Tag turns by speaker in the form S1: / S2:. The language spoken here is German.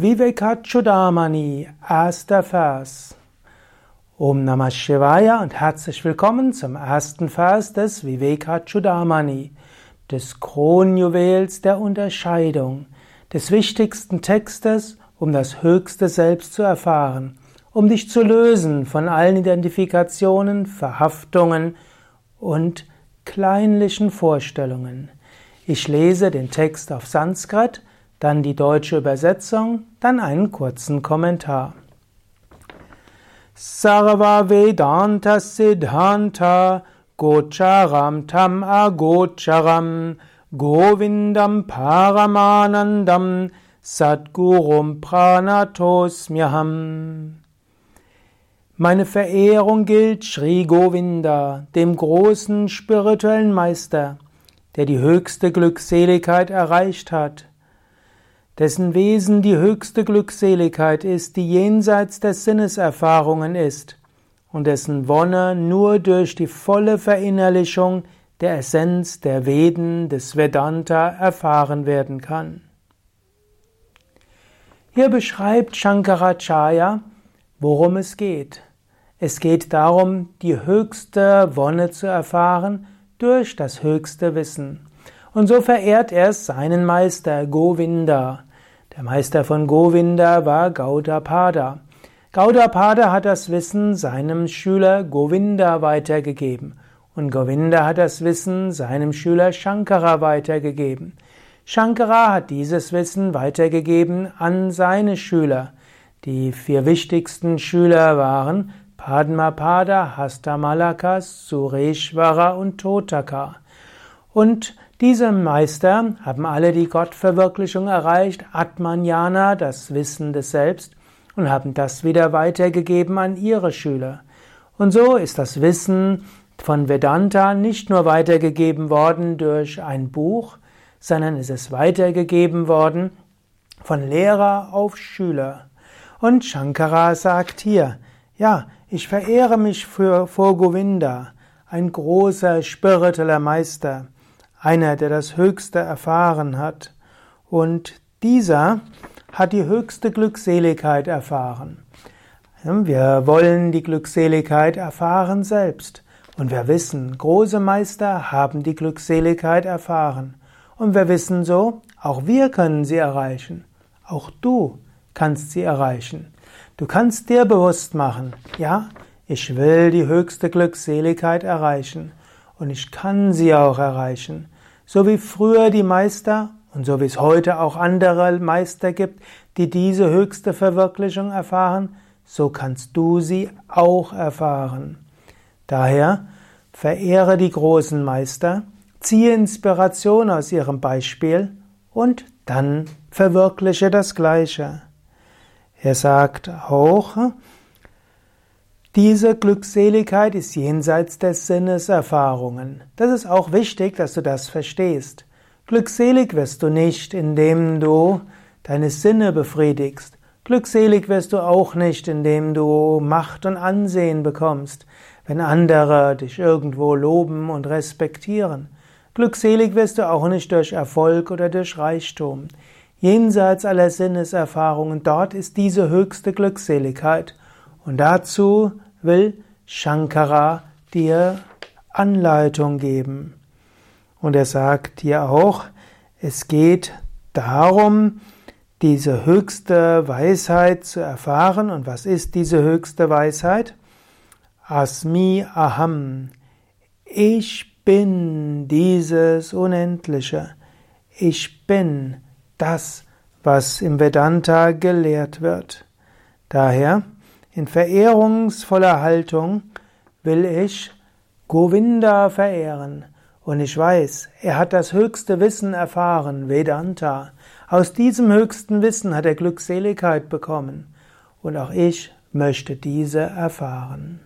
S1: Vivekachudamani, erster Vers. Om Namah Shivaya und herzlich willkommen zum ersten Vers des Vivekachudamani, des Kronjuwels der Unterscheidung, des wichtigsten Textes, um das höchste Selbst zu erfahren, um dich zu lösen von allen Identifikationen, Verhaftungen und kleinlichen Vorstellungen. Ich lese den Text auf Sanskrit, dann die deutsche Übersetzung, dann einen kurzen Kommentar. Sarva Vedanta Siddhanta Gocharam Tam Agocharam Govindam Paramanandam Sadgurum Pranatosmyaham Meine Verehrung gilt Sri Govinda, dem großen spirituellen Meister, der die höchste Glückseligkeit erreicht hat dessen Wesen die höchste Glückseligkeit ist, die jenseits der Sinneserfahrungen ist und dessen Wonne nur durch die volle Verinnerlichung der Essenz der Veden des Vedanta erfahren werden kann. Hier beschreibt Shankaracharya, worum es geht. Es geht darum, die höchste Wonne zu erfahren durch das höchste Wissen. Und so verehrt er seinen Meister Govinda. Der Meister von Govinda war Gaudapada. Gaudapada hat das Wissen seinem Schüler Govinda weitergegeben und Govinda hat das Wissen seinem Schüler Shankara weitergegeben. Shankara hat dieses Wissen weitergegeben an seine Schüler. Die vier wichtigsten Schüler waren Padmapada, Hastamalaka, Sureshwara und Totaka. Und diese Meister haben alle die Gottverwirklichung erreicht, Atmanjana, das Wissen des Selbst, und haben das wieder weitergegeben an ihre Schüler. Und so ist das Wissen von Vedanta nicht nur weitergegeben worden durch ein Buch, sondern es ist weitergegeben worden von Lehrer auf Schüler. Und Shankara sagt hier, ja, ich verehre mich für, vor Govinda, ein großer spiritueller Meister einer, der das Höchste erfahren hat. Und dieser hat die höchste Glückseligkeit erfahren. Wir wollen die Glückseligkeit erfahren selbst. Und wir wissen, große Meister haben die Glückseligkeit erfahren. Und wir wissen so, auch wir können sie erreichen. Auch du kannst sie erreichen. Du kannst dir bewusst machen, ja, ich will die höchste Glückseligkeit erreichen und ich kann sie auch erreichen. So wie früher die Meister und so wie es heute auch andere Meister gibt, die diese höchste Verwirklichung erfahren, so kannst du sie auch erfahren. Daher verehre die großen Meister, ziehe Inspiration aus ihrem Beispiel und dann verwirkliche das Gleiche. Er sagt auch, diese Glückseligkeit ist jenseits der Sinneserfahrungen. Das ist auch wichtig, dass du das verstehst. Glückselig wirst du nicht, indem du deine Sinne befriedigst. Glückselig wirst du auch nicht, indem du Macht und Ansehen bekommst, wenn andere dich irgendwo loben und respektieren. Glückselig wirst du auch nicht durch Erfolg oder durch Reichtum. Jenseits aller Sinneserfahrungen, dort ist diese höchste Glückseligkeit. Und dazu will Shankara dir Anleitung geben. Und er sagt dir auch, es geht darum, diese höchste Weisheit zu erfahren. Und was ist diese höchste Weisheit? Asmi Aham. Ich bin dieses Unendliche. Ich bin das, was im Vedanta gelehrt wird. Daher in verehrungsvoller Haltung will ich Govinda verehren. Und ich weiß, er hat das höchste Wissen erfahren, Vedanta. Aus diesem höchsten Wissen hat er Glückseligkeit bekommen. Und auch ich möchte diese erfahren.